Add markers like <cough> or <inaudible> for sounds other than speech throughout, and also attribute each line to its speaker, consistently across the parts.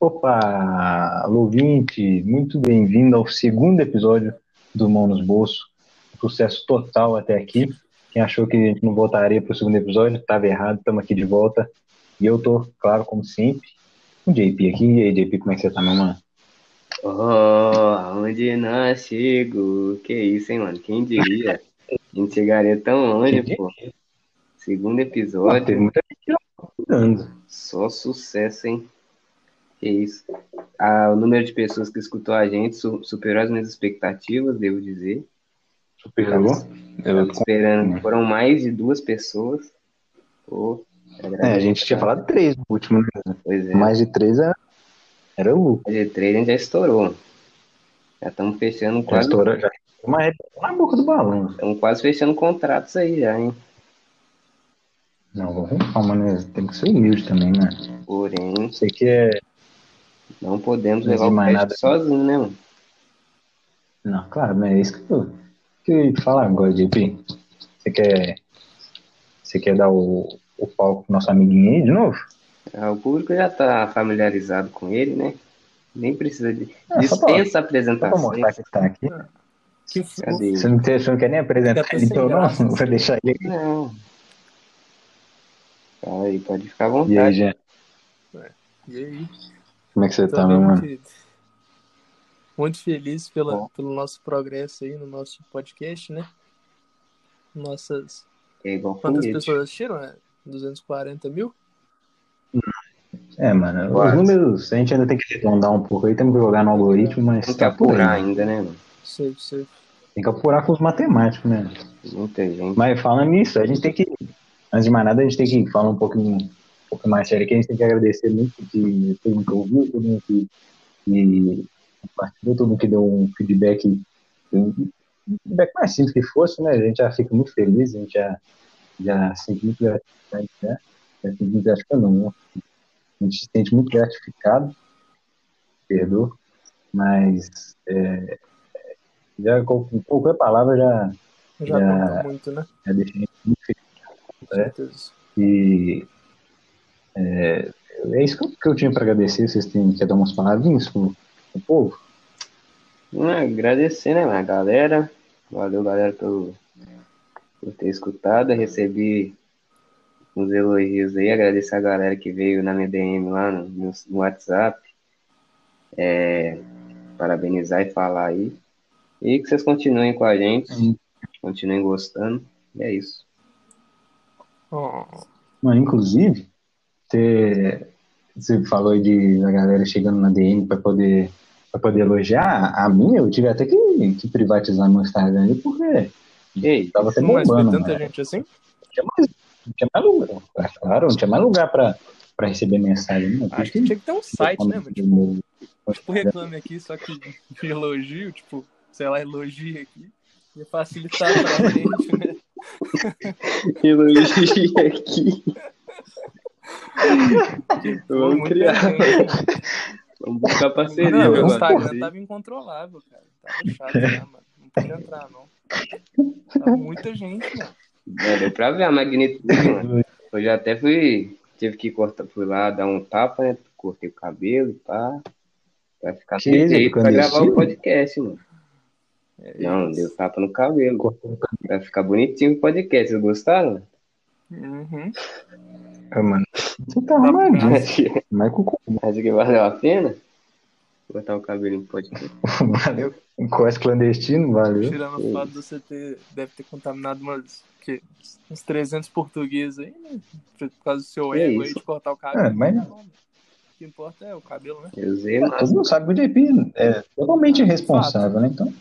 Speaker 1: Opa, ouvinte, muito bem-vindo ao segundo episódio do Mão nos Bolsos. Sucesso total até aqui. Quem achou que a gente não voltaria para o segundo episódio, estava errado, estamos aqui de volta. E eu tô, claro, como sempre, com o JP aqui. E aí, JP, como é que você tá, meu mano?
Speaker 2: Oh, onde nós chego? Que isso, hein, mano? Quem diria? A gente chegaria tão longe, pô. Segundo episódio.
Speaker 1: Teve muita gente procurando.
Speaker 2: Só sucesso, hein? Que isso. Ah, o número de pessoas que escutou a gente su- superou as minhas expectativas, devo dizer.
Speaker 1: Superou.
Speaker 2: Tava esperando. Foram mais de duas pessoas. Pô,
Speaker 1: É, a gente tinha falado três no último, né?
Speaker 2: Pois é.
Speaker 1: Mais de três era, era lucro.
Speaker 2: de três a gente já estourou. Já estamos fechando
Speaker 1: Já
Speaker 2: quase.
Speaker 1: estourou, já uma reta na boca do balão.
Speaker 2: Estamos quase fechando contratos aí já, hein?
Speaker 1: Não, vamos calma, né? Tem que ser humilde também, né?
Speaker 2: Porém,
Speaker 1: Sei que é.
Speaker 2: Não podemos
Speaker 1: Não
Speaker 2: levar o crédito
Speaker 1: nada.
Speaker 2: sozinho, né, mano?
Speaker 1: Não, claro, mas é isso que eu, que eu ia te falar agora, JP. Você quer. Você quer dar o, o palco pro nosso amiguinho aí de novo?
Speaker 2: Ah, O público já está familiarizado com ele, né? Nem precisa de
Speaker 1: É, pra-
Speaker 2: dispensa
Speaker 1: Só pra
Speaker 2: apresentações.
Speaker 1: mostrar que tá aqui.
Speaker 3: Que.
Speaker 2: Cadê?
Speaker 1: Você não, tem- você não quer nem apresentar ele, então não? Vou deixar ele aqui.
Speaker 2: Não. Tá aí, pode ficar à
Speaker 1: E aí,
Speaker 2: vontade.
Speaker 1: Jean?
Speaker 3: E aí?
Speaker 1: Como é que você
Speaker 3: Tô
Speaker 1: tá, meu mano?
Speaker 3: querido. Muito feliz pela,
Speaker 1: Bom.
Speaker 3: pelo nosso progresso aí no nosso podcast, né? Nossas.
Speaker 2: É igual
Speaker 3: Quantas
Speaker 2: foguete.
Speaker 3: pessoas assistiram? né? 240 mil?
Speaker 1: É, mano,
Speaker 2: Quase.
Speaker 1: os números a gente ainda tem que arredondar um pouco aí, temos que jogar no algoritmo, mas
Speaker 2: Tem que
Speaker 1: tá
Speaker 2: apurar
Speaker 1: aí.
Speaker 2: ainda, né, mano?
Speaker 3: Sei, sei.
Speaker 1: Tem que apurar com os matemáticos, né?
Speaker 2: Muita gente.
Speaker 1: Mas falando nisso, a gente tem que, antes de mais nada, a gente tem que falar um pouquinho, um pouco mais sério aqui, a gente tem que agradecer muito de todo mundo que ouviu, todo mundo que, que compartilhou, todo mundo que deu um feedback, um feedback mais simples que fosse, né? A gente já fica muito feliz, a gente já, já sente muito gratificado, né? Já sente muito não, né? A gente se sente muito gratificado, perdoa, mas é, já com qualquer palavra já,
Speaker 3: Já
Speaker 1: Já.
Speaker 3: muito, né?
Speaker 1: já deixa a gente muito feliz. É.
Speaker 3: certeza.
Speaker 1: E é, é isso que eu, que eu tinha para agradecer. Vocês têm que dar umas palavrinhas pro, pro povo?
Speaker 2: Ah, agradecer, né, a galera. Valeu, galera, pelo, por ter escutado. Recebi uns elogios aí. Agradecer a galera que veio na minha DM lá no, no- no WhatsApp. É, parabenizar e falar aí. E que vocês continuem com a gente.
Speaker 1: Sim.
Speaker 2: Continuem gostando. E é isso.
Speaker 3: Oh,
Speaker 1: Mano, inclusive, você, você falou aí de a galera chegando na DM para poder, pra poder elogiar. A minha, eu tive até que, que privatizar meu Instagram ali, porque
Speaker 2: Ei,
Speaker 1: tava até
Speaker 3: mas
Speaker 1: bombando.
Speaker 3: tanta
Speaker 1: mano.
Speaker 3: gente assim?
Speaker 1: Não tinha mais, não tinha mais lugar. Claro, não tinha mais lugar para receber mensagem. Não.
Speaker 3: Acho que tinha que ter um site, né? mano? Tipo, tipo reclame aqui, só que de elogio, tipo, sei lá, elogia aqui. Ia facilitar pra <laughs> gente, né?
Speaker 2: elogio aqui. <laughs> Vamos criar. Vamos buscar parceria.
Speaker 3: Não, meu
Speaker 2: agora.
Speaker 3: Instagram tava incontrolável, cara. Tava chato já, mano. Não podia entrar, não. Tava muita gente, mano.
Speaker 2: É, deu pra ver a magnitude, mano. Eu já até fui, tive que cortar, fui lá dar um tapa, né? Cortei o cabelo e pá. Pra ficar
Speaker 1: Que isso,
Speaker 2: perfeito pra gravar o podcast, mano.
Speaker 3: É
Speaker 2: Não, deu tapa no cabelo.
Speaker 1: Cortou o
Speaker 2: Pra ficar bonitinho o podcast. Vocês gostaram?
Speaker 3: Uhum.
Speaker 1: mano. Você tá arrumadinho.
Speaker 2: Que,
Speaker 1: Mas com <laughs>
Speaker 2: acho que valeu a pena cortar o cabelo em podcast. <laughs>
Speaker 1: Valeu. Quase clandestino, valeu.
Speaker 3: Tirando o fato de você ter, deve ter contaminado umas, que, uns 300 portugueses aí, né? Por causa do seu
Speaker 2: Que
Speaker 3: ego aí
Speaker 2: isso?
Speaker 3: de cortar o cabelo.
Speaker 1: É, mas-
Speaker 3: Não, mano. O que importa é o cabelo, né?
Speaker 2: Eu usei,
Speaker 1: Todo mundo sabe que o JP é totalmente irresponsável, né? Então,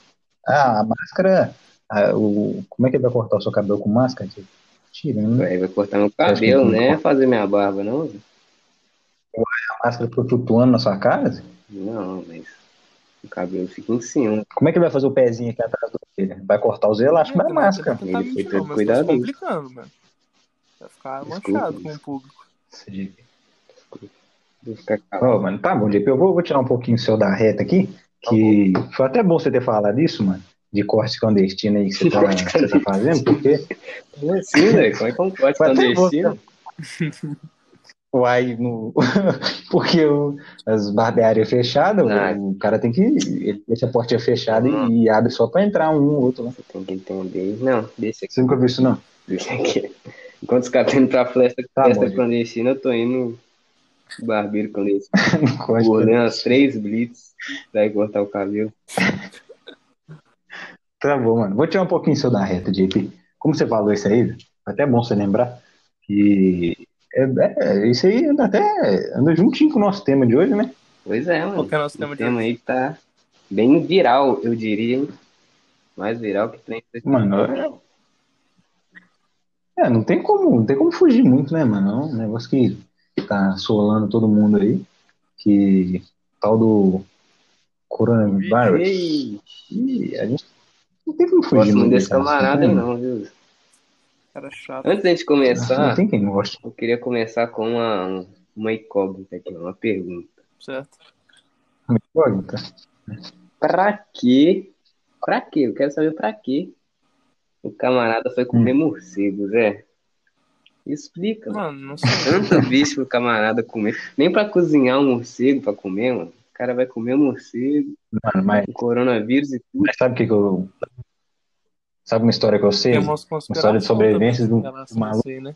Speaker 1: ah, a máscara, ah, o, como é que ele vai cortar o seu cabelo com máscara? Tipo, Tirando
Speaker 2: aí vai cortar meu cabelo, né?
Speaker 1: corta.
Speaker 2: Fazer minha barba, não?
Speaker 1: a máscara flutuando na sua cara.
Speaker 2: Não, mas o cabelo fica em cima.
Speaker 1: Como é que ele vai fazer o pezinho aqui atrás do dele? Vai cortar os elásticos
Speaker 3: É, é
Speaker 1: máscara.
Speaker 2: Ele foi
Speaker 3: mentir,
Speaker 2: todo
Speaker 3: não, mas tá complicando, mano. Vai ficar
Speaker 2: Desculpa,
Speaker 3: manchado com o público.
Speaker 1: Ô, mano, tá bom, JP. Eu vou, vou tirar um pouquinho o seu da reta aqui, que foi até bom você ter falado isso, mano, de corte clandestino aí que você tá, <laughs> você tá fazendo, porque
Speaker 2: assim, velho? Como é que é um corte clandestino?
Speaker 1: Uai, no... <laughs> porque o... as barbearias fechadas,
Speaker 2: Ah.
Speaker 1: o cara tem que. Ele deixa a portinha fechada e, e abre só pra entrar um ou outro. Né?
Speaker 2: Você tem que entender. Não, deixa aqui.
Speaker 1: Você nunca viu isso, não?
Speaker 2: Deixa aqui. Enquanto os caras estão indo pra festa,
Speaker 1: Tá
Speaker 2: festa clandestina, eu tô indo barbeiro clandestino. <laughs> Bolei umas três blitz ir cortar o cabelo.
Speaker 1: Bom, mano. Vou tirar um pouquinho seu da reta, JP. Como você falou isso aí, é até bom você lembrar que é, é, isso aí anda até anda juntinho com o nosso tema de hoje, né?
Speaker 2: Pois é, mano.
Speaker 3: Qual que é o nosso tema de
Speaker 2: tema
Speaker 3: hoje?
Speaker 2: aí que tá bem viral, eu diria, hein? Mais viral que trem.
Speaker 1: Mano, é, é, não tem como, não tem como fugir muito, né, mano? É um negócio que tá assolando todo mundo aí, que tal do coronavírus. E a gente não tem como fugir
Speaker 2: gosto muito desse camarada aí não, viu?
Speaker 3: Cara chato.
Speaker 2: Antes da gente
Speaker 1: Não
Speaker 2: começar,
Speaker 1: tem quem não goste.
Speaker 2: eu queria começar com uma, uma incógnita aqui, uma pergunta.
Speaker 3: Certo.
Speaker 1: Incógnita.
Speaker 2: Pra quê? Pra quê? Eu quero saber pra quê o camarada foi comer
Speaker 1: Hum.
Speaker 2: morcego, Zé. Explica, mano.
Speaker 3: Mano, não sei.
Speaker 2: Tanto bicho pro camarada comer. Nem pra cozinhar um morcego pra comer, mano. O cara vai comer um morcego,
Speaker 1: Mano, mas,
Speaker 2: com coronavírus e tudo.
Speaker 1: mas sabe o que, que eu. Sabe uma história que eu sei?
Speaker 3: Conspirações
Speaker 1: história de sobrevivência
Speaker 3: relação
Speaker 1: do maluco.
Speaker 3: né?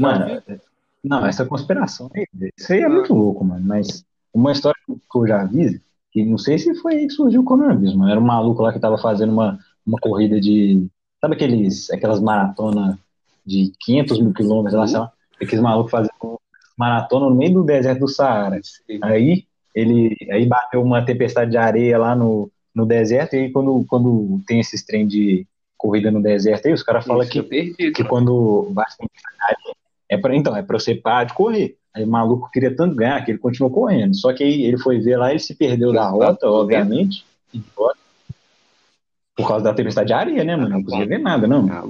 Speaker 1: Mano,
Speaker 3: viu?
Speaker 1: não, essa conspiração aí, isso aí é
Speaker 3: Ah.
Speaker 1: muito louco, mano. Mas uma história que eu já vi, que não sei se foi aí que surgiu o coronavírus, mano. Era um maluco lá que tava fazendo uma, uma corrida de. Sabe aqueles, aquelas maratonas de 500 mil quilômetros lá, sei lá? Aqueles malucos fazendo maratona no meio do deserto do Saara. Aí ele aí bateu uma tempestade de areia lá no, no deserto, e aí quando, quando tem esses trem de corrida no deserto aí, os caras falam que
Speaker 2: perdi.
Speaker 1: que quando bate tempestade, é pra, então, é pra você parar de correr. Aí o maluco queria tanto ganhar que ele continuou correndo. Só que aí ele foi ver lá, ele se perdeu da rota, obviamente, e embora. por causa da tempestade de areia, né, mano? Não conseguia ver nada, não.
Speaker 2: Ah.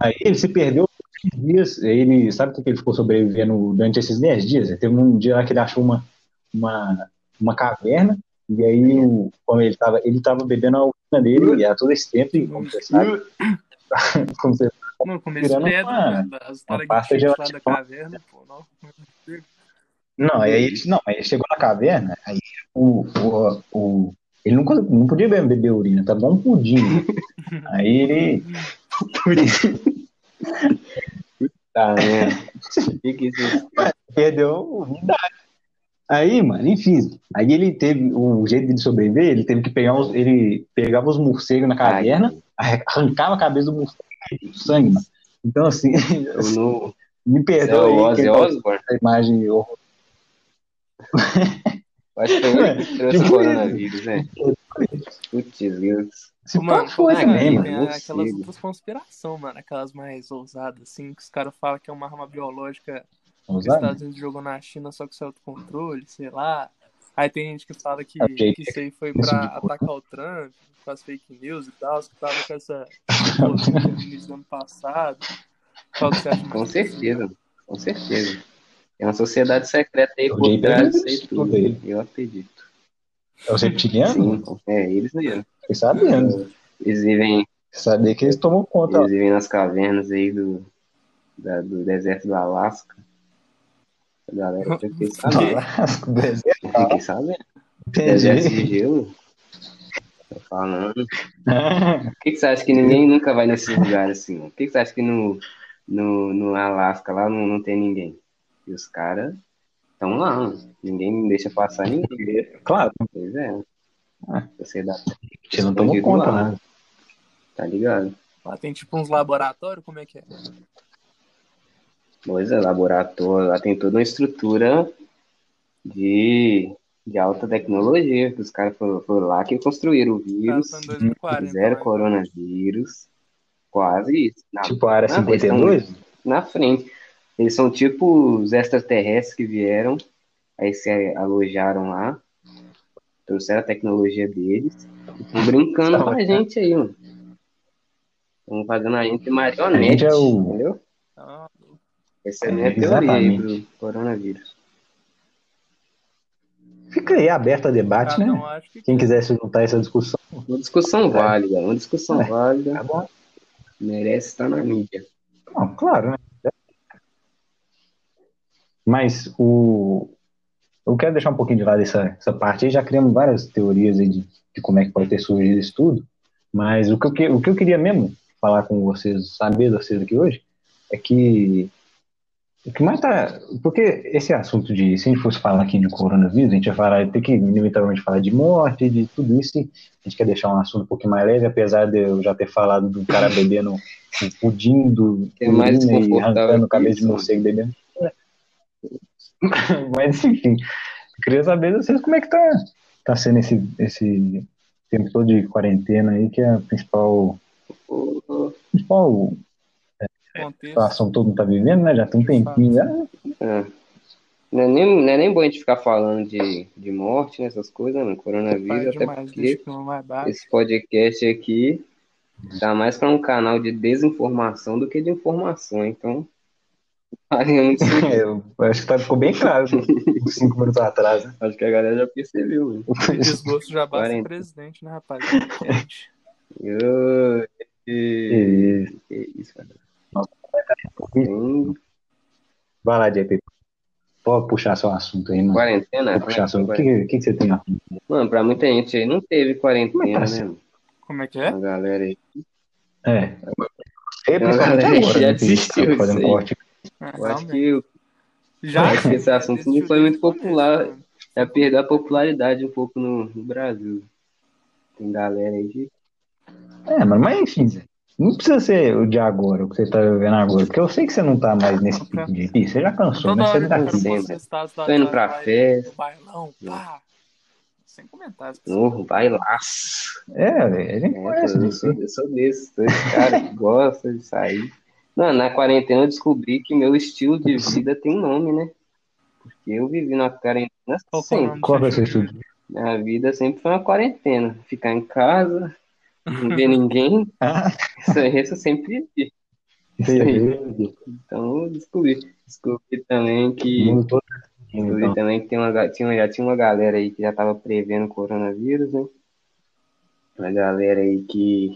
Speaker 1: Aí ele se perdeu por 10 dias, ele, sabe o que ele ficou sobrevivendo durante esses 10 dias? Teve um dia lá que ele achou uma, uma, uma caverna, e aí, o- como ele tava, ele tava bebendo a urina dele, e era todo esse tempo, e como você sabe, <laughs> como você
Speaker 3: Mano, comer
Speaker 1: virando
Speaker 3: pedra,
Speaker 1: uma-
Speaker 3: né? As
Speaker 1: uma pasta de
Speaker 3: da caverna, pô, não.
Speaker 1: Não, aí ele, não, aí ele chegou na caverna, aí o, o, o, ele nunca, não podia beber, beber urina, tá bom um pudim. <laughs> aí ele.
Speaker 2: Tá, né? <laughs>
Speaker 1: Perdeu a umidade. Aí, mano, enfim. Aí ele teve. O jeito de sobreviver, ele teve que pegar os. Ele pegava os morcegos na caverna, arrancava a cabeça do morcego e o sangue, mano. Então, assim,
Speaker 2: Eu <laughs> não.
Speaker 1: me
Speaker 2: É
Speaker 1: perdoa
Speaker 2: o
Speaker 1: aí
Speaker 2: Ozzy
Speaker 1: quem tá
Speaker 2: Osbourne?
Speaker 1: essa imagem horrorosa.
Speaker 2: Acho que foi ele que trouxe o coronavírus, né? Putz, Deus.
Speaker 1: Se
Speaker 3: Mano,
Speaker 1: foi
Speaker 2: ah,
Speaker 1: também,
Speaker 2: mano.
Speaker 3: tem
Speaker 1: mano.
Speaker 3: aquelas
Speaker 2: morcego.
Speaker 3: outras conspirações, mano. Aquelas mais ousadas, assim, que os caras falam que é uma arma biológica os? Estados Unidos jogou na China só que saiu do controle, sei lá. Aí tem gente que fala que,
Speaker 1: É,
Speaker 3: que isso aí foi pra atacar o Trump, com as fake news e tal, que tava com essa polêmica no início do ano passado. Qual que você acha
Speaker 2: Com certeza, com certeza. É uma sociedade secreta aí
Speaker 1: O
Speaker 2: por trás disso tudo.
Speaker 1: aí.
Speaker 2: Eu acredito.
Speaker 1: É os reptilianos?
Speaker 2: Sim, é, eles mesmo.
Speaker 1: Fiquei sabendo.
Speaker 2: Eles vivem,
Speaker 1: Sabia que eles tomam conta.
Speaker 2: eles vivem nas cavernas aí do, da- do deserto do Alasca. A galera eu fiquei sabendo.
Speaker 1: Alasca, do deserto.
Speaker 2: Eu Fiquei sabendo. Deserto de gelo. Tô falando. <laughs> Por que, que você acha que ninguém nunca vai nesses lugares assim? Por que, que você acha que no, no, no Alasca lá não, não tem ninguém? E os caras estão lá, mano. ninguém deixa passar ninguém.
Speaker 1: Claro,
Speaker 2: Pois é.
Speaker 1: Ah.
Speaker 2: Sociedade,
Speaker 1: a gente não tomou conta,
Speaker 2: lá.
Speaker 1: né?
Speaker 2: tá ligado?
Speaker 3: Lá tem tipo uns laboratórios, como é que é?
Speaker 2: Pois é, laboratório, lá tem toda uma estrutura de, de alta tecnologia, que os caras foram, foram lá que construíram o
Speaker 3: caras
Speaker 2: vírus,
Speaker 3: em 2040.
Speaker 2: fizeram
Speaker 3: né?
Speaker 2: coronavírus, quase isso. Na,
Speaker 1: Tipo a área
Speaker 2: Não, eles
Speaker 1: 52?
Speaker 2: na frente. Eles são tipo os extraterrestres que vieram, aí se alojaram lá, trouxeram a tecnologia deles, e estão <laughs> brincando com a gente aí, mano. Estão fazendo a gente marionete,
Speaker 1: A gente é o-
Speaker 2: entendeu?
Speaker 3: Ah,
Speaker 2: Essa é a
Speaker 1: É,
Speaker 2: minha teoria aí
Speaker 1: exatamente.
Speaker 2: pro coronavírus.
Speaker 1: Fica aí aberto a debate,
Speaker 3: cada
Speaker 1: né?
Speaker 3: acha que
Speaker 1: Quem quiser se juntar a essa discussão,
Speaker 2: Uma discussão válida, uma discussão
Speaker 1: É.
Speaker 2: válida,
Speaker 1: tá bom.
Speaker 2: merece estar na mídia.
Speaker 1: Não, claro, né? Mas o, eu quero deixar um pouquinho de lado essa, essa parte aí, já criamos várias teorias aí de, de como é que pode ter surgido isso tudo, mas o que, eu, o que eu queria mesmo falar com vocês, saber de vocês aqui hoje, é que o que mais tá. Porque esse assunto de. Se a gente fosse falar aqui de coronavírus, a gente ia falar, ter que inevitavelmente falar de morte, de tudo isso. A gente quer deixar um assunto um pouquinho mais leve, apesar de eu já ter falado do cara bebendo <laughs> um pudim do
Speaker 2: É mais
Speaker 1: urina e arrancando
Speaker 2: que isso,
Speaker 1: de morcego bebendo. <laughs> Mas enfim, queria saber de vocês como é que tá, tá sendo esse, esse tempo todo de quarentena aí, que é a principal, principal
Speaker 3: Contexto.
Speaker 1: situação que todo mundo tá vivendo, né? Já tem um tempinho já.
Speaker 2: É. Não é, nem, não é nem bom a gente ficar falando de, de morte, né, essas coisas, mano. Coronavírus,
Speaker 3: Pai
Speaker 2: até
Speaker 3: demais,
Speaker 2: porque esse podcast aqui dá mais para um canal de desinformação do que de informação. Então. <laughs>
Speaker 1: É, eu acho que tá, ficou bem claro uns <laughs> cinco minutos atrás. Né?
Speaker 2: Acho que a galera já percebeu, mano.
Speaker 3: O desgosto já basta
Speaker 2: Quarenta.
Speaker 3: o presidente, né, rapaz?
Speaker 1: E- <laughs>
Speaker 2: que isso, cara. Tem
Speaker 1: Vai lá, JP. Pode puxar seu assunto aí, mano.
Speaker 2: quarentena?
Speaker 1: Pode puxar seu... O que, que, que você tem a
Speaker 2: Mano, pra muita gente aí não teve quarentena,
Speaker 1: Mas tá
Speaker 2: né? mano?
Speaker 3: Como é que é?
Speaker 2: A galera aí.
Speaker 1: É. É,
Speaker 2: uma galera que já
Speaker 1: agora, né,
Speaker 2: desistiu
Speaker 1: tá corte.
Speaker 3: É,
Speaker 2: Eu acho que eu
Speaker 3: Já,
Speaker 2: eu acho que esse assunto não
Speaker 3: desistiu
Speaker 2: foi muito popular. já perdeu a popularidade um pouco no, no Brasil. Tem galera aí que.
Speaker 1: É, mano, mas enfim, não precisa ser o de agora, o que você tá vivendo agora, porque eu sei que você não tá mais nesse tipo de... Você já cansou,
Speaker 3: Toda
Speaker 1: né? Você tá
Speaker 3: status da
Speaker 2: Tô indo pra
Speaker 3: vai
Speaker 2: festa.
Speaker 3: Bailão, pá. Sem comentários.
Speaker 2: Vai lá.
Speaker 1: É, velho, a gente
Speaker 2: É,
Speaker 1: conhece
Speaker 2: eu,
Speaker 1: disso.
Speaker 2: sou, eu sou desse, sou esse cara que gosta de sair. Não, na quarentena eu descobri que meu estilo de vida tem nome, né? Porque eu vivi na quarentena
Speaker 3: Qual é o
Speaker 2: sempre.
Speaker 1: Qual
Speaker 3: do
Speaker 1: ser
Speaker 3: seu
Speaker 1: o
Speaker 3: estilo?
Speaker 2: Minha vida sempre foi uma quarentena. Ficar em casa, não ver ninguém.
Speaker 1: Ah,
Speaker 2: Isso aí eu sempre
Speaker 1: aí.
Speaker 2: aí. Então eu descobri. Descobri também que.
Speaker 1: todo.
Speaker 2: Descobri
Speaker 1: Então,
Speaker 2: também que tem uma, tinha, já tinha uma galera aí que já tava prevendo o coronavírus, né? Uma galera aí que.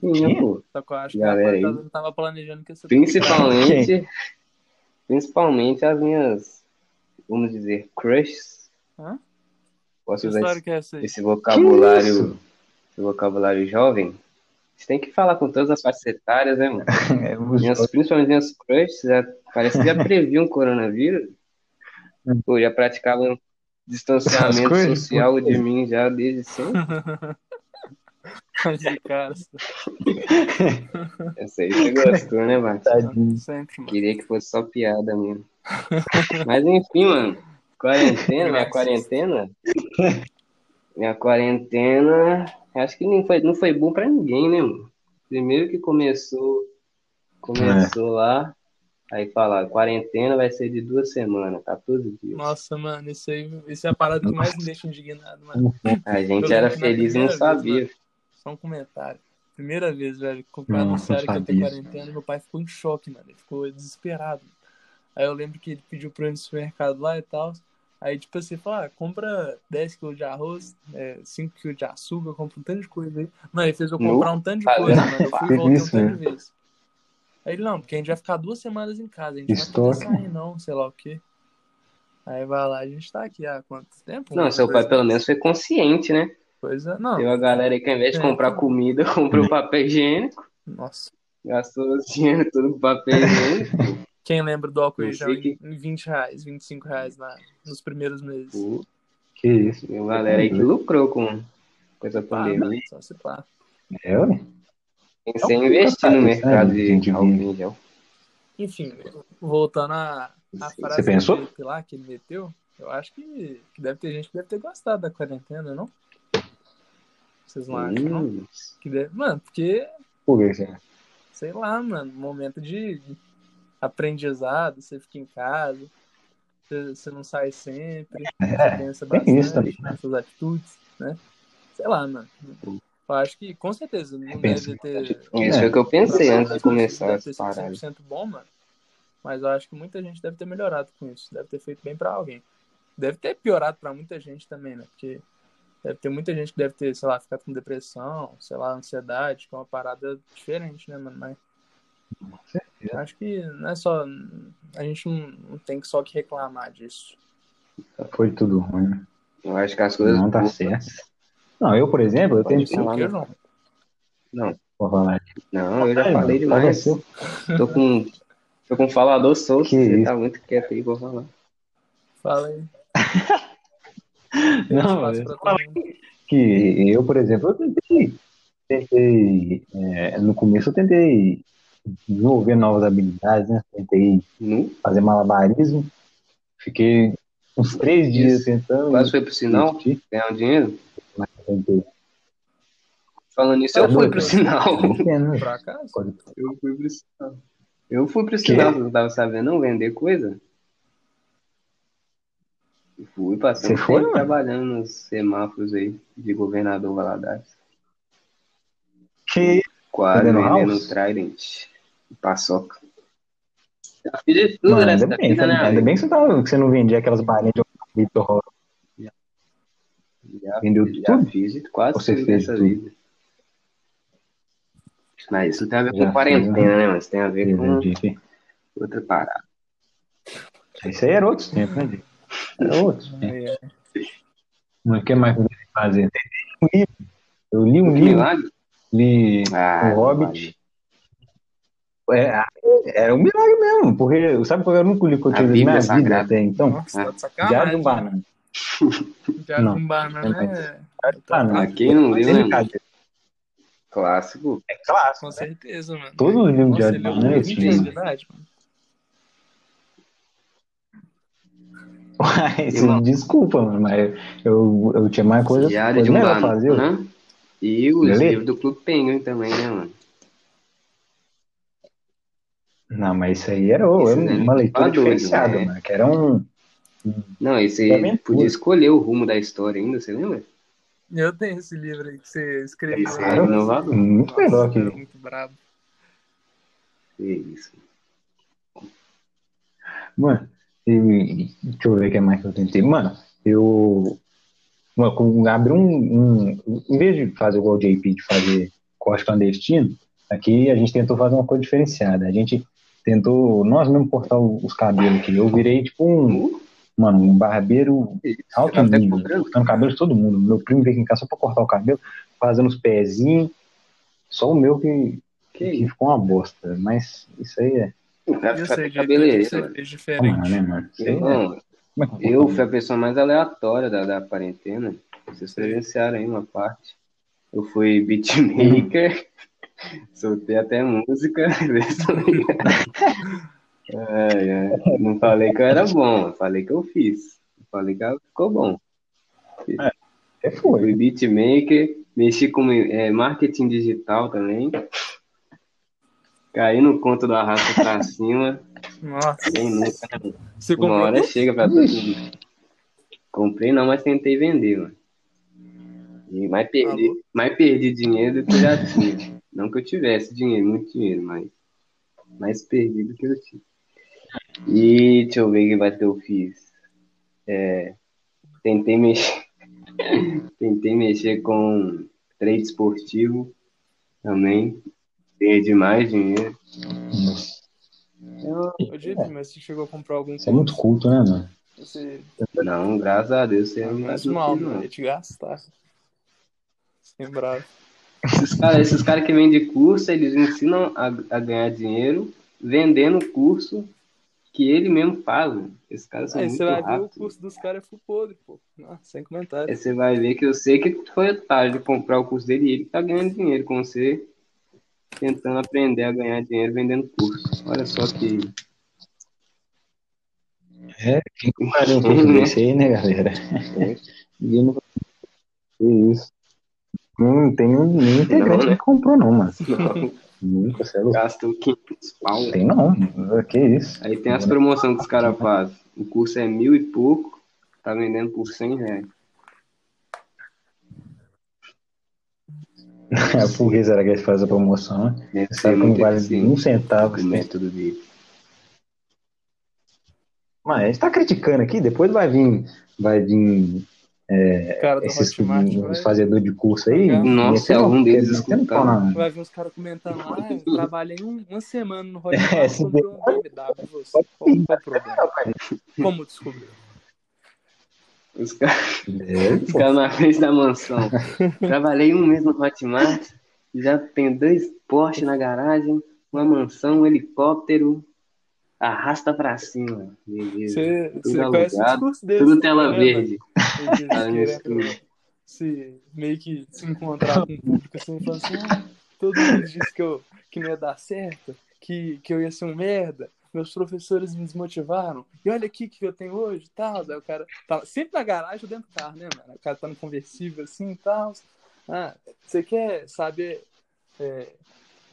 Speaker 2: Tinha, pô.
Speaker 3: Só que eu acho que
Speaker 2: Galera
Speaker 3: a
Speaker 2: aí.
Speaker 3: rapaziada não tava planejando que isso
Speaker 2: Principalmente. Principalmente as minhas. Vamos dizer, crushes.
Speaker 3: Hã?
Speaker 2: Posso
Speaker 3: Que
Speaker 2: usar esse,
Speaker 3: que é
Speaker 2: esse vocabulário. Esse vocabulário jovem. Você tem que falar com todas as faixas etárias, né, mano? <laughs>
Speaker 1: é,
Speaker 2: Minhas, principalmente minhas crushes, já, parece que já previam um coronavírus. Pô, já praticavam distanciamento
Speaker 1: crushes?
Speaker 2: social de mim já desde sempre. <laughs>
Speaker 3: De cara, <laughs>
Speaker 2: Essa aí você gostou, né,
Speaker 3: sempre, mano.
Speaker 2: Queria que fosse só piada mesmo. Mas enfim, mano. Quarentena, minha quarentena. Minha quarentena. Acho que nem foi, não foi bom pra ninguém, né, mano? Primeiro que começou. Começou lá. Aí falaram, quarentena vai ser de duas semanas, 14 dias.
Speaker 3: Nossa, mano, isso aí isso é a parada que mais me deixa indignado, mano. <laughs>
Speaker 2: A gente
Speaker 3: Eu
Speaker 2: era feliz e não
Speaker 3: primeira vez,
Speaker 2: sabia.
Speaker 3: Só um comentário. Primeira vez, velho, que
Speaker 1: Nossa,
Speaker 3: anunciaram que ter
Speaker 1: sabia.
Speaker 3: quarentena, meu pai ficou em choque, mano. Ele ficou desesperado. Aí eu lembro que ele pediu pra eu ir no supermercado lá e tal. Aí, tipo assim, falou, ah, compra 10 kg de arroz, é, 5 kg de açúcar, compra um tanto de coisa aí. Mano, ele fez eu comprar um tanto de coisa, mano. Eu fui e <laughs> voltei um tanto
Speaker 1: né?
Speaker 3: de vezes. Aí ele, não, porque a gente vai ficar duas semanas em casa, a gente não vai
Speaker 1: Estoque.
Speaker 3: poder sair não, sei lá o quê. Aí vai lá, a gente tá aqui há quanto tempo?
Speaker 2: Não, seu pai pelo menos foi consciente, né?
Speaker 3: Coisa, não.
Speaker 2: Tem uma galera aí que ao invés de
Speaker 3: É.
Speaker 2: comprar comida, <laughs> comprou papel higiênico,
Speaker 3: Nossa.
Speaker 2: gastou o dinheiro todo com papel higiênico. <laughs>
Speaker 3: Quem lembra do álcool gel em,
Speaker 2: que-
Speaker 3: em 20 reais, 25 reais na, nos primeiros meses?
Speaker 2: Pô,
Speaker 1: Que isso?
Speaker 2: Uma galera aí que lucrou com, com essa pandemia.
Speaker 3: mano, só se pá.
Speaker 1: É, ué.
Speaker 2: Pensei
Speaker 1: É
Speaker 2: em
Speaker 1: um
Speaker 2: investir no
Speaker 1: puta
Speaker 2: mercado
Speaker 1: né,
Speaker 2: de
Speaker 1: gente,
Speaker 2: álcool em gel.
Speaker 3: Enfim, voltando à, à
Speaker 2: Você
Speaker 3: frase
Speaker 1: pensou?
Speaker 3: do Felipe lá que ele meteu, eu acho que, que deve ter gente que deve ter gostado da quarentena, não? Vocês não acham, não?
Speaker 2: Hum,
Speaker 3: Que deve... Mano, porque,
Speaker 1: Por que você
Speaker 3: sei lá, mano, momento de de aprendizado, você fica em casa, você, você não sai sempre, você pensa
Speaker 1: tem isso
Speaker 3: bastante
Speaker 1: também,
Speaker 3: nas suas atitudes, né? Sei lá, mano. Eu acho que, com certeza, não
Speaker 1: pensa
Speaker 3: deve ter...
Speaker 2: Isso foi o que eu pensei antes de começar
Speaker 3: deve
Speaker 2: essa
Speaker 3: ter sido
Speaker 2: parada.
Speaker 3: 100% bom, mano. Mas eu acho que muita gente deve ter melhorado com isso. Deve ter feito bem pra alguém. Deve ter piorado pra muita gente também, né? Porque deve ter muita gente que deve ter, sei lá, ficado com depressão, sei lá, ansiedade, que é uma parada diferente, né, mano? Mas Acho que não é só. A gente não, não tem que só que reclamar disso.
Speaker 1: Foi tudo ruim. né?
Speaker 2: Eu acho que as coisas.
Speaker 1: Não tá certo. Não, eu, por exemplo, eu tentei.
Speaker 2: falar,
Speaker 3: Eu
Speaker 2: não.
Speaker 3: não.
Speaker 1: Vou falar aqui.
Speaker 2: não, eu já falei demais. Tô com. Tô com um falador solto.
Speaker 1: Que
Speaker 2: Você
Speaker 1: isso?
Speaker 2: tá muito quieto aí, vou falar.
Speaker 3: Fala aí. <laughs>
Speaker 1: Não, eu que eu, por exemplo, eu tentei, tentei é, no começo eu tentei desenvolver novas habilidades, né? Tentei
Speaker 2: Nu?
Speaker 1: fazer malabarismo, fiquei uns três dias
Speaker 2: Isso.
Speaker 1: tentando.
Speaker 2: Quase foi pro sinal? Ganhar um dinheiro?
Speaker 1: mas tentei.
Speaker 2: Falando nisso, eu fui pro sinal.
Speaker 1: Né?
Speaker 3: Por acaso?
Speaker 1: Pode-
Speaker 2: Eu fui pro sinal. Eu fui pro sinal, você não tava sabendo não vender coisa? Eu Fui, passei
Speaker 1: Você foi,
Speaker 2: trabalhando nos semáforos aí de governador Valadares.
Speaker 1: Que
Speaker 2: Quase
Speaker 1: Vendendo?
Speaker 2: Trident paçoca. Já fiz tudo
Speaker 1: Mano,
Speaker 2: nessa
Speaker 1: ainda bem,
Speaker 2: vida, né?
Speaker 1: ainda
Speaker 2: amigo?
Speaker 1: bem que você, tava, que você não vendia aquelas balinhas de Victor Ross.
Speaker 2: Já,
Speaker 1: Vendeu
Speaker 2: já
Speaker 1: tudo?
Speaker 2: fiz quase
Speaker 1: Você
Speaker 2: tudo
Speaker 1: fez
Speaker 2: nessa
Speaker 1: tudo?
Speaker 2: vida. Mas isso não tem a ver
Speaker 1: Já
Speaker 2: com quarentena,
Speaker 1: fiz,
Speaker 2: né? Mas tem a ver com
Speaker 1: Vendi.
Speaker 2: outra parada.
Speaker 1: Isso aí era outros tempos, né? Diego? Era outros tempos.
Speaker 3: É,
Speaker 1: Mas O que mais eu fazer? Tentei um livro. Eu li um livro,
Speaker 2: milagre?
Speaker 1: li
Speaker 2: Ah,
Speaker 1: O Hobbit. É, era um milagre mesmo, porque sabe qual era o único livro que eu lido na
Speaker 2: Bíblia
Speaker 1: vida
Speaker 2: Sagrada.
Speaker 1: até então?
Speaker 3: Nossa, tá de
Speaker 1: Diário de um banana. <laughs>
Speaker 3: Diário
Speaker 1: Não.
Speaker 3: de um banana é.
Speaker 1: Diário de um banana.
Speaker 2: Ah, quem não
Speaker 1: Sem
Speaker 2: né? Clássico.
Speaker 1: É clássico.
Speaker 3: Com certeza, mano.
Speaker 1: Todos os livros de Diário de
Speaker 3: é
Speaker 1: Banana
Speaker 3: um
Speaker 1: eu
Speaker 3: 20
Speaker 1: tinha.
Speaker 3: anos de idade, mano.
Speaker 2: Irmão.
Speaker 1: desculpa, mano, mas eu, eu tinha mais coisa,
Speaker 2: Diário
Speaker 1: coisa
Speaker 2: de um
Speaker 1: melhor fazer.
Speaker 2: banana. E os livros do Clube Penguin também, né, mano?
Speaker 1: Não, mas isso aí era,
Speaker 2: Isso aí
Speaker 1: uma leitura diferenciada,
Speaker 2: né?
Speaker 1: mano, que era um...
Speaker 2: Não, e você podia escolher o rumo da história ainda, você lembra?
Speaker 3: Eu tenho esse livro aí que você escreveu.
Speaker 2: Esse
Speaker 3: né?
Speaker 2: é inovador.
Speaker 1: Muito
Speaker 3: Nossa,
Speaker 1: melhor que...
Speaker 3: é muito brabo.
Speaker 2: Que isso.
Speaker 1: Mano, e, deixa eu ver o que mais que eu tentei. Mano, eu. Mano, com- abri um, um. Em vez de fazer igual o JP, de fazer corte clandestino, aqui a gente tentou fazer uma coisa diferenciada. A gente tentou, nós mesmo cortar o- os cabelos aqui. Eu virei tipo um. Mano, um barbeiro alto
Speaker 2: tá
Speaker 1: nível, cortando cabelo de todo mundo. Meu primo veio aqui em casa só pra cortar o cabelo, fazendo os pezinhos. Só o meu que,
Speaker 2: Que
Speaker 1: que ficou uma bosta. Mas isso aí é.
Speaker 3: Eu
Speaker 2: ficar
Speaker 3: sei, de
Speaker 2: cabeleireiro,
Speaker 3: você fez
Speaker 1: né, mano? É- é
Speaker 2: eu fui a pessoa mais aleatória da, da quarentena. Vocês presenciaram aí uma parte. Eu fui beatmaker, <laughs> soltei até música. <laughs> Ai, ai. Não falei que eu era bom, falei que eu fiz. Falei que ficou bom.
Speaker 1: É, foi.
Speaker 2: Fui beatmaker, mexi com é, marketing digital também. Caí no conto do arrasta pra cima.
Speaker 3: Nossa.
Speaker 2: Nunca, né?
Speaker 3: Você
Speaker 2: Uma hora chega pra todo mundo. Comprei não, mas tentei vender, mano. E mais perdi,
Speaker 3: Alô?
Speaker 2: mais perdi dinheiro do que já tinha. Não que eu tivesse dinheiro, muito dinheiro, mas mais perdi do que eu tinha. E deixa eu ver o que vai ter eu fiz. É, tentei mexer. <laughs> tentei mexer com trade esportivo também. Perdi mais dinheiro.
Speaker 3: Ô, JP, mas você chegou a comprar algum
Speaker 1: Você é muito culto, né, mano?
Speaker 3: Você
Speaker 2: Não, graças a Deus, você tá
Speaker 3: menos mal,
Speaker 2: não.
Speaker 3: Ia te gastar. Sem bravo.
Speaker 2: Esses caras esses cara que vendem curso, eles ensinam a, a ganhar dinheiro vendendo o curso que ele mesmo faz. mano. Esses caras são
Speaker 3: Aí
Speaker 2: muito
Speaker 3: você vai ver o curso dos caras é full podre, pô. Nossa, sem
Speaker 2: Aí
Speaker 3: comentário.
Speaker 2: você vai ver que eu sei que foi otário de comprar o curso dele e ele tá ganhando dinheiro com você, tentando aprender a ganhar dinheiro vendendo curso. Olha só que.
Speaker 1: É, quem compraria um curso <laughs> desse aí, né, galera? <laughs> Ninguém não isso. Não tem nenhum integrante
Speaker 2: Não, né?
Speaker 1: que comprou, não, mano.
Speaker 2: Não,
Speaker 1: Nunca, louco.
Speaker 2: gastou 500 pau.
Speaker 1: Tem não. Que isso.
Speaker 2: Aí tem as promoções que os caras fazem. O curso é mil e pouco, tá vendendo por 100 reais.
Speaker 1: Por que será que eles fazem a promoção, né? Você sabe que não vale um centavo. esse tempo.
Speaker 2: método dele.
Speaker 1: Mas a gente tá criticando aqui, depois vai vir, vai vir é,
Speaker 3: Cara do
Speaker 1: esses
Speaker 3: Hotmart,
Speaker 1: fazedor de curso aí.
Speaker 3: Nossa,
Speaker 1: metendo-
Speaker 2: algum deles
Speaker 3: vai ver os caras comentando lá, ah, eu trabalhei um- uma semana no Hotmart, <laughs>
Speaker 1: É, se
Speaker 3: comprei um BMW, <laughs> você, qual, problema? Como descobriu?
Speaker 2: Os caras
Speaker 1: É,
Speaker 2: caras na frente da mansão. Trabalhei um mês no Hotmart, já tem dois Porsche na garagem, uma mansão, um helicóptero. Arrasta pra cima.
Speaker 3: Você, conhece o discurso dele.
Speaker 2: Tudo tela
Speaker 3: né,
Speaker 2: verde. Ah, isso.
Speaker 3: se, meio que se encontrar com o público assim, falando assim, ah, todo mundo disse que, eu, que não ia dar certo, que, que eu ia ser um merda, meus professores me desmotivaram, e olha aqui o que eu tenho hoje tal. Daí o cara tá sempre na garagem ou dentro do carro, né, mano? O cara tá no conversível assim e tal. Ah, você quer saber é,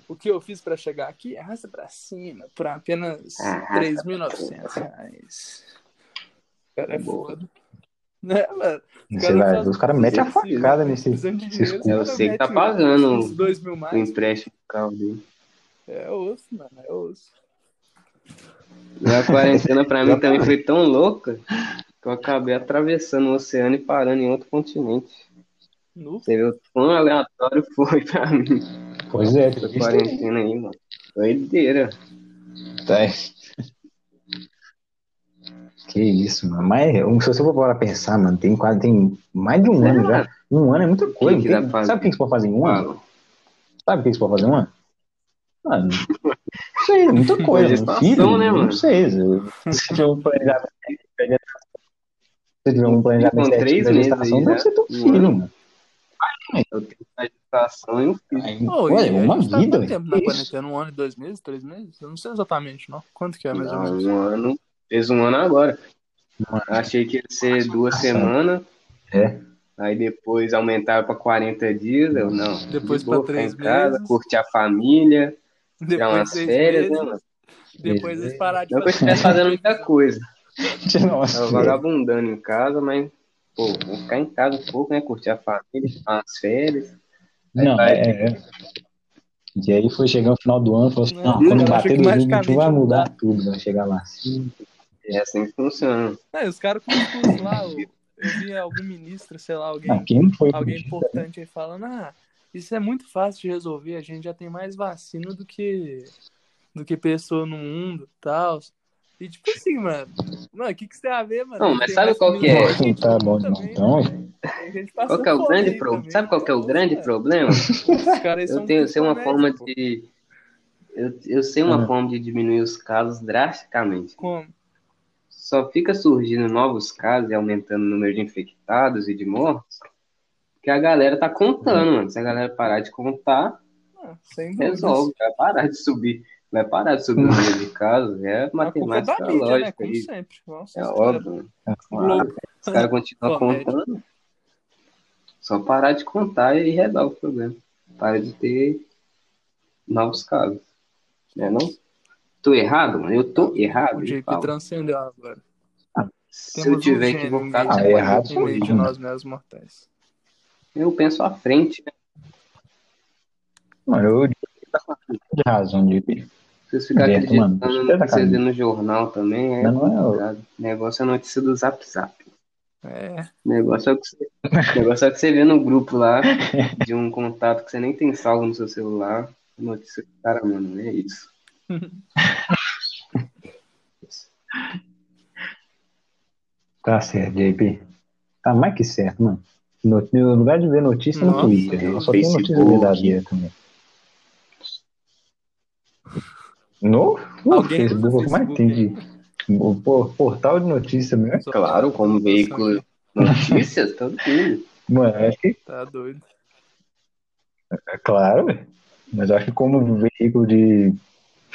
Speaker 3: o que eu fiz pra chegar aqui? Arrasta pra cima, por apenas
Speaker 2: Arrasta
Speaker 3: 3.900 reais. O cara é
Speaker 2: Boa.
Speaker 3: foda. Né, mano?
Speaker 1: Ver, os caras metem a facada nesse. Esses
Speaker 3: dinheiro,
Speaker 2: Eu sei que tá pagando
Speaker 3: mil
Speaker 2: O
Speaker 3: mais.
Speaker 2: empréstimo do carro dele.
Speaker 3: É osso, mano, é osso.
Speaker 2: E a quarentena pra mim também foi tão louca que eu acabei atravessando o oceano e parando em outro continente.
Speaker 3: Nu.
Speaker 2: Você viu o quão aleatório foi pra mim
Speaker 1: Pois é,
Speaker 2: essa quarentena aí, mano. Doideira.
Speaker 1: Tá. <laughs> Que isso, mano. Mas se você for para pensar, mano, tem quase tem mais de um ano já. Um ano é muita coisa.
Speaker 2: que
Speaker 1: Tem-
Speaker 2: pra fazer?
Speaker 1: sabe o que você pode fazer em um ano?
Speaker 2: Fala.
Speaker 1: Sabe o que você pode fazer em um ano? Mano, não sei, é muita <laughs> coisa.
Speaker 2: Gestação,
Speaker 1: mano. Filho,
Speaker 2: né, mano?
Speaker 1: Não sei. Se se tiver um planejamento. Se tiver um planejamento
Speaker 2: Com três meses
Speaker 1: gestação,
Speaker 2: aí,
Speaker 1: deve
Speaker 2: já.
Speaker 1: ser teu filho,
Speaker 2: ano.
Speaker 1: mano.
Speaker 2: Eu tenho a gestação e um filho.
Speaker 1: Aí,
Speaker 3: Ô,
Speaker 1: ué,
Speaker 3: e a
Speaker 1: uma
Speaker 3: tá
Speaker 1: vida.
Speaker 3: quanto tempo na quarentena? Um ano e dois meses? Três meses? Eu não sei exatamente, não. Quanto que é, mais ou
Speaker 2: Não,
Speaker 3: menos?
Speaker 2: um ano. Fez um ano agora.
Speaker 1: Mano.
Speaker 2: Achei que ia ser duas semanas.
Speaker 1: É.
Speaker 2: Aí depois aumentaram pra 40 dias. Eu não.
Speaker 3: Depois pra três
Speaker 2: em casa,
Speaker 3: meses.
Speaker 2: curtir a família, tirar
Speaker 3: Depois
Speaker 2: umas férias, né,
Speaker 3: meses.
Speaker 2: mano?
Speaker 3: Depois eles pararam de
Speaker 2: Não que eu estivesse fazendo muita coisa. <laughs>
Speaker 1: Nossa,
Speaker 2: Tava vagabundando em casa, mas, pô, vou ficar em casa um pouco, né? Curtir a família, umas férias.
Speaker 1: Não,
Speaker 2: vai.
Speaker 1: é, é. E aí foi chegar no final do ano e falou assim,
Speaker 3: Não,
Speaker 1: não, quando bater
Speaker 3: que
Speaker 1: 2021 vai mudar tudo, vai chegar lá assim.
Speaker 2: É assim que funciona.
Speaker 3: E os caras com discurso lá, eu, eu vi algum ministro, sei lá, alguém,
Speaker 1: Não, quem não foi
Speaker 3: alguém importante aí falando, ah, isso é muito fácil de resolver, a gente já tem mais vacina do que do que pessoa no mundo e tal. E tipo assim, mano, mano, o que, que você tem a ver, mano?
Speaker 2: Não, mas
Speaker 3: Tem
Speaker 2: sabe qual que é?
Speaker 3: comida que a gente
Speaker 1: Tá bom,
Speaker 3: também,
Speaker 1: então,
Speaker 3: né?
Speaker 2: Qual que é o grande problema?
Speaker 3: também,
Speaker 2: Sabe qual que é o
Speaker 3: então,
Speaker 2: grande
Speaker 3: mano,
Speaker 2: problema?
Speaker 3: Os caras aí
Speaker 2: Eu tenho, sei uma forma
Speaker 3: pô.
Speaker 2: de. Eu, eu sei uma
Speaker 1: Ah.
Speaker 2: forma de diminuir os casos drasticamente.
Speaker 3: Como?
Speaker 2: Só fica surgindo novos casos e aumentando o número de infectados e de mortos, porque a galera tá contando, mano. Se a galera parar de contar,
Speaker 3: Ah,
Speaker 2: resolve, vai parar de subir. Vai parar de subir <laughs> de casos. É
Speaker 3: é
Speaker 2: matemática
Speaker 3: da mídia, né?
Speaker 2: lógica
Speaker 3: Como
Speaker 2: aí.
Speaker 3: sempre. Nossa,
Speaker 2: É óbvio. né?
Speaker 3: Globo.
Speaker 2: Os caras continuam <laughs> contando. Só parar de contar e resolve o problema. Para de ter novos casos. Né não? Tô errado, mano? Eu tô errado.
Speaker 3: O
Speaker 2: eu
Speaker 3: JP
Speaker 2: falo.
Speaker 3: transcendeu agora.
Speaker 2: Se eu
Speaker 3: um
Speaker 2: tiver
Speaker 3: gênio
Speaker 2: equivocado,
Speaker 1: Ah, é errado,
Speaker 3: meio de
Speaker 1: eu.
Speaker 3: nós meros mortais.
Speaker 2: Eu penso à frente, né?
Speaker 1: Mano, eu de razão de. Certo, mano.
Speaker 2: acreditando no que vê no jornal também, é
Speaker 1: não é o-
Speaker 2: complicado. O negócio é notícia do Zap Zap.
Speaker 3: É,
Speaker 2: O negócio é o que você, <laughs> negócio é que você vê no grupo lá, de um contato que você nem tem salvo no seu celular. Notícia do cara, mano, é isso. <laughs>
Speaker 1: Tá certo, JP. Tá mais que certo, mano. No, no lugar de ver notícia no
Speaker 3: Nossa,
Speaker 1: Twitter,
Speaker 2: no
Speaker 1: eu só tem notícia verdadeira também. No, no Facebook, que mais tem de. O portal de notícia mesmo.
Speaker 3: só-
Speaker 2: Claro, como veículo de notícias, todo mundo.
Speaker 1: Mano, acho que
Speaker 3: Tá doido.
Speaker 1: é claro, velho. mas acho que como veículo de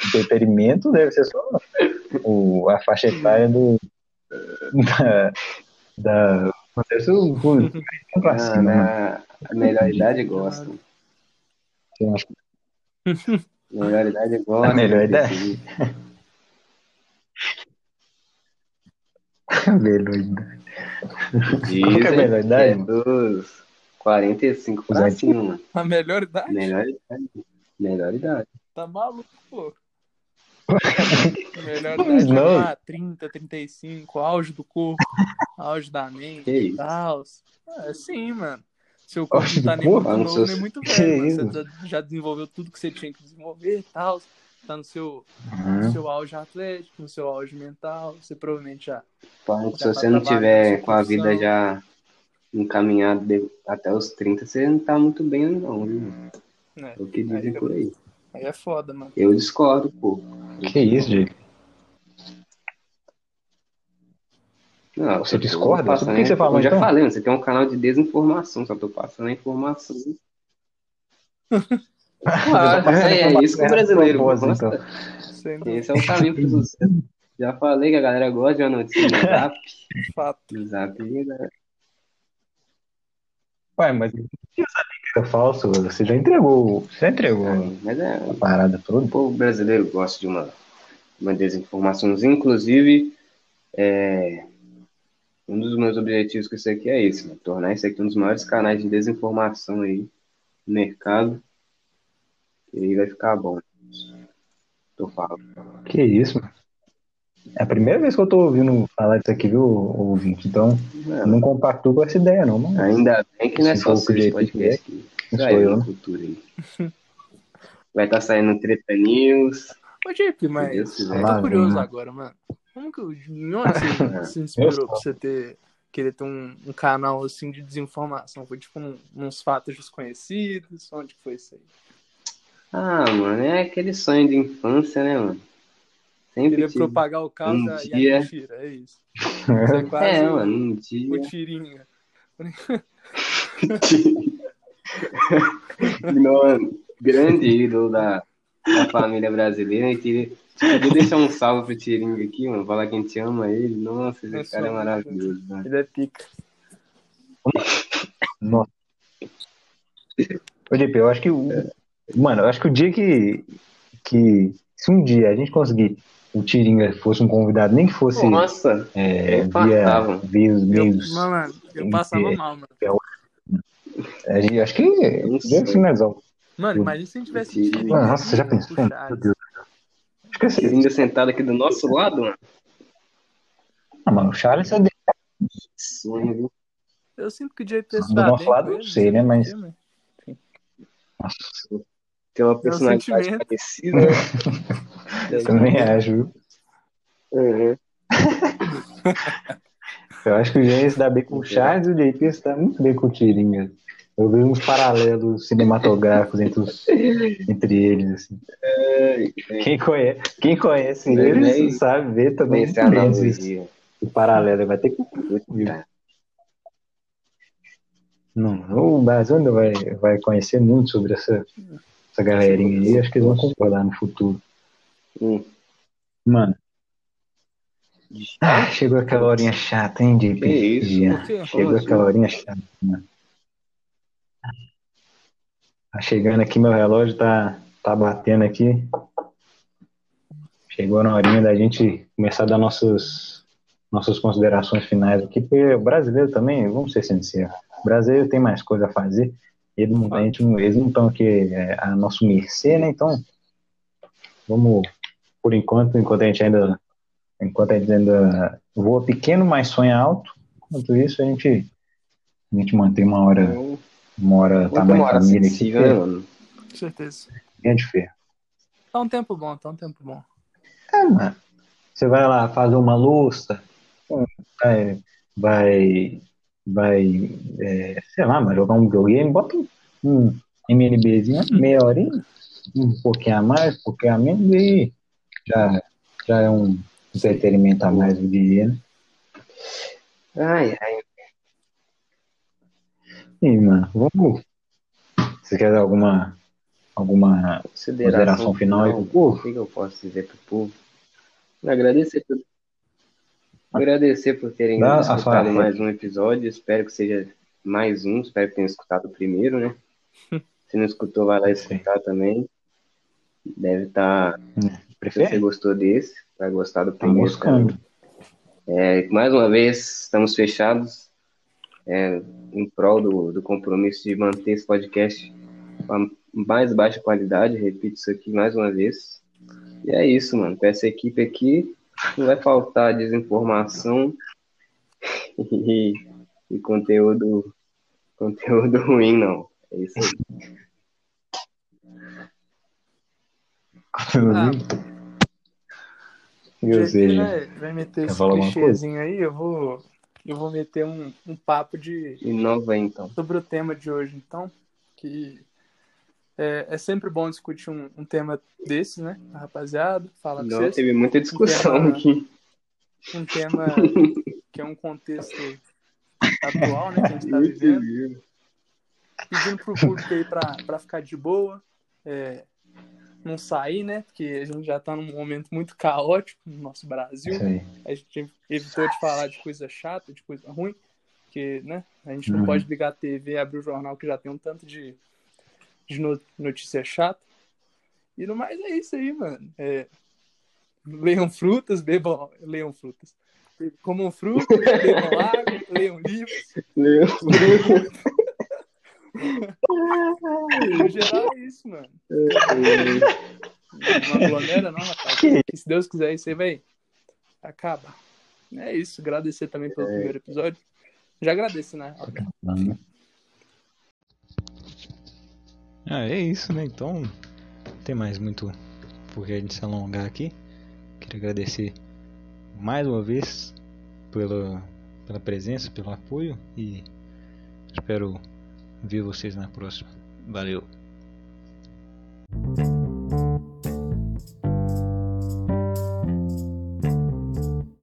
Speaker 1: entretenimento deve ser só o, a faixa etária do. Da. da acontece o. <laughs> pra
Speaker 2: Ah, na a melhor idade gosta.
Speaker 1: Eu acho que <laughs>
Speaker 2: melhor idade.
Speaker 1: A melhor idade. é a <laughs> melhor idade.
Speaker 2: Dizem
Speaker 1: Qual que é a melhor idade,
Speaker 2: é dos 45 pra cima.
Speaker 3: A melhor idade?
Speaker 2: Melhor idade. Melhor idade.
Speaker 3: Tá maluco, pô. Melhor <laughs> idade é
Speaker 1: não.
Speaker 3: lá, 30, 35, auge do corpo, auge da mente
Speaker 2: Que
Speaker 3: e
Speaker 2: isso?
Speaker 3: tal. É sim, mano. Seu corpo não tá nem muito?
Speaker 2: Ah, não
Speaker 3: novo, nem muito <laughs> velho? Você já- já desenvolveu tudo que você tinha que desenvolver e tal. Tá no seu, no
Speaker 1: Uhum.
Speaker 3: seu auge atlético, no seu auge mental. Você provavelmente já.
Speaker 2: Que
Speaker 3: Já
Speaker 2: se
Speaker 3: tá
Speaker 2: você não
Speaker 3: trabalhando
Speaker 2: tiver com a vida já encaminhada de- até os 30, você não tá muito bem, não, viu?
Speaker 3: Né?
Speaker 2: É o que dizem
Speaker 3: Aí-
Speaker 2: por aí.
Speaker 3: Aí é foda, mano.
Speaker 2: Eu discordo, pô.
Speaker 1: Que isso, gente?
Speaker 2: Não,
Speaker 1: Você discorda?
Speaker 2: passando-
Speaker 1: Por que você falou,
Speaker 2: Eu já
Speaker 1: então?
Speaker 2: falei, você tem um canal de desinformação, só tô passando a informação. <laughs> Claro, é, é isso que o brasileiro gosta.
Speaker 1: então.
Speaker 2: Esse é o caminho pro sucesso. Já falei que a galera gosta de uma notícia no zap.
Speaker 3: fato.
Speaker 2: No zap, galera-
Speaker 1: Ué, mas eu não sabia que era falso. Você já entregou. Você já entregou
Speaker 2: Mas é,
Speaker 1: a parada toda.
Speaker 2: O povo brasileiro gosta de uma, uma desinformaçãozinha. Inclusive, é, um dos meus objetivos com isso aqui é esse, mano, tornar isso aqui um dos maiores canais de desinformação aí no mercado. E aí vai ficar bom. Tô falando.
Speaker 1: Que isso, mano. É a primeira vez que eu tô ouvindo falar disso aqui, viu, ouvinte? Então, eu não compactuo com essa ideia, não, mano.
Speaker 2: Ainda bem que não é só
Speaker 1: for
Speaker 2: você
Speaker 1: do
Speaker 2: esse
Speaker 1: jeito que
Speaker 2: podcast aqui.
Speaker 1: Não
Speaker 2: Já
Speaker 1: sou
Speaker 2: é
Speaker 1: eu,
Speaker 2: na
Speaker 1: né?
Speaker 2: cultura aí. Vai estar saindo Treta News.
Speaker 3: Ô, Jeep, mas eu tô curioso
Speaker 1: né?
Speaker 3: agora, mano. Como que, onde você <laughs> se inspirou pra você ter, querer ter um, um canal assim de desinformação? Foi tipo um, uns fatos desconhecidos? Onde que foi isso aí?
Speaker 2: Ah, mano, é aquele sonho de infância, né, mano? Sempre
Speaker 3: Queria
Speaker 2: tive.
Speaker 3: propagar o caos
Speaker 2: um
Speaker 3: e a
Speaker 2: dia-
Speaker 3: mentira, é isso. Você <laughs> é quase
Speaker 2: É, mano, um dia.
Speaker 3: o tirinha. <laughs>
Speaker 2: Não, grande ídolo da, da família brasileira. E queria, podia deixar um salve pro Tiringa aqui, mano. Falar que a gente ama ele. Nossa, esse
Speaker 3: Eu
Speaker 2: cara é maravilhoso, mano.
Speaker 3: Ele é pica.
Speaker 1: Nossa. Ô, JP, eu acho que o. Mano, eu acho que o dia que. que se um dia a gente conseguir o Tiringa fosse um convidado, nem que fosse
Speaker 2: Nossa,
Speaker 1: é,
Speaker 2: eu
Speaker 1: via,
Speaker 2: passava.
Speaker 1: via os
Speaker 3: Eu,
Speaker 1: meios.
Speaker 3: mano, eu passava mal, mano.
Speaker 1: a gente- acho que
Speaker 2: Não
Speaker 1: podia
Speaker 2: sei.
Speaker 1: finalizar.
Speaker 3: Mano, imagina se a gente tivesse
Speaker 2: tirinha.
Speaker 1: Nossa, você já pensou? Meu Deus. Assim,
Speaker 2: Tiringa sentado aqui do nosso lado, mano.
Speaker 1: ah, mano, o Charles é
Speaker 2: Sonho, viu?
Speaker 3: Eu sinto que o JP
Speaker 1: Do
Speaker 3: se dá
Speaker 1: nosso
Speaker 3: bem
Speaker 1: lado,
Speaker 3: ele,
Speaker 1: sei, né, mas-
Speaker 3: sei,
Speaker 1: Nossa,
Speaker 2: Tem uma personalidade
Speaker 3: sentimento.
Speaker 2: parecida. né? <laughs>
Speaker 1: eu também acho, viu?
Speaker 2: Uhum. <laughs>
Speaker 1: Eu acho que o Jean se dá bem com o Charles e o JP se dá muito bem com o Tiringa. Eu vejo uns paralelos cinematográficos entre, os, entre eles. Assim. Quem, conhece, quem conhece eles
Speaker 2: bem-
Speaker 1: sabe ver também esse,
Speaker 2: analogia.
Speaker 1: esse paralelo. Vai ter que.
Speaker 2: Tá.
Speaker 1: Não, o Brasil ainda vai, vai conhecer muito sobre essa, essa galerinha aí. Acho que eles vão concordar no futuro.
Speaker 2: Hum.
Speaker 1: Mano. Ah, chegou aquela horinha chata, hein, JP?
Speaker 2: Que isso?
Speaker 1: Chegou aquela
Speaker 2: assim?
Speaker 1: horinha chata, mano. Tá chegando aqui, meu relógio tá, tá batendo aqui. Chegou na horinha da gente começar a dar nossas, nossas considerações finais aqui, porque o brasileiro também, vamos ser sinceros, o brasileiro tem mais coisa a fazer, ele não, a gente eles não estão aqui é, a nosso mercê, né? Então, vamos, por enquanto, enquanto a gente ainda, enquanto a gente ainda voa pequeno, mas sonha alto, enquanto isso a gente, a gente mantém uma hora,
Speaker 2: Então,
Speaker 1: uma hora
Speaker 2: Muito
Speaker 1: tamanho
Speaker 2: uma hora
Speaker 1: família aqui,
Speaker 2: sensível, né,
Speaker 1: que
Speaker 2: mano?
Speaker 3: Com certeza.
Speaker 1: é de ferro.
Speaker 3: Tá um tempo bom, tá um tempo bom.
Speaker 1: É, mano. Você vai lá fazer uma louça, vai, vai, vai é, sei lá, mas jogar um videogame, bota um, um MNBzinho, meia horinha, um pouquinho a mais, um pouquinho a menos, e já, já é um entretenimento a mais do dia, né?
Speaker 2: Ai, ai.
Speaker 1: E, mano, vamos. Você quer dar alguma, alguma consideração final aí pro povo?
Speaker 2: O que eu posso dizer pro povo? Agradecer por, agradecer por terem
Speaker 1: Dá
Speaker 2: escutado mais um episódio. Espero que seja mais um. Espero que tenham escutado o primeiro, né? <laughs> Se não escutou, vai lá escutar também. Deve estar. se você
Speaker 1: Prefere?
Speaker 2: gostou desse, vai gostar do
Speaker 1: Tá
Speaker 2: primeiro. também. É, mais uma vez, estamos fechados é, em prol do, do compromisso de manter esse podcast com a mais baixa qualidade. Repito isso aqui mais uma vez. E é isso, mano. Pra essa equipe aqui, não vai faltar desinformação <laughs> e, e conteúdo, conteúdo ruim, não. É isso aí.
Speaker 3: Ah, que
Speaker 1: seja,
Speaker 3: vai, vai meter esse clichêzinho aí, eu vou, eu vou meter um, um papo de,
Speaker 2: Inova então.
Speaker 3: sobre o tema de hoje, então, que é, é sempre bom discutir um, um tema desse, né, rapaziada? Fala
Speaker 2: Não,
Speaker 3: vocês.
Speaker 2: teve muita discussão
Speaker 3: tema-
Speaker 2: aqui.
Speaker 3: Um tema <laughs> que é um contexto atual, né, que a gente tá vivendo. Pedindo pro público aí pra, pra ficar de boa, é, não sair, né, porque a gente já tá num momento muito caótico no nosso Brasil. A gente evitou de falar de coisa chata, de coisa ruim, porque, né, a gente não
Speaker 1: Uhum.
Speaker 3: pode ligar a TV e abrir o jornal que já tem um tanto de, de no- notícia chata. E no mais é isso aí, mano. É, leiam frutas, bebam, leiam frutas. Comam frutas, bebam água, <laughs> leiam livros. No geral é isso, mano. <laughs> Não aglomera não, rapaz. Que se Deus quiser, isso aí vai acabar. É isso, agradecer também pelo primeiro episódio. Já agradeço, né?
Speaker 4: Ah, é isso, né? Então, não tem mais muito por que a gente se alongar aqui. Queria agradecer mais uma vez pela, pela presença, pelo apoio e espero Vejo vocês na próxima. Valeu!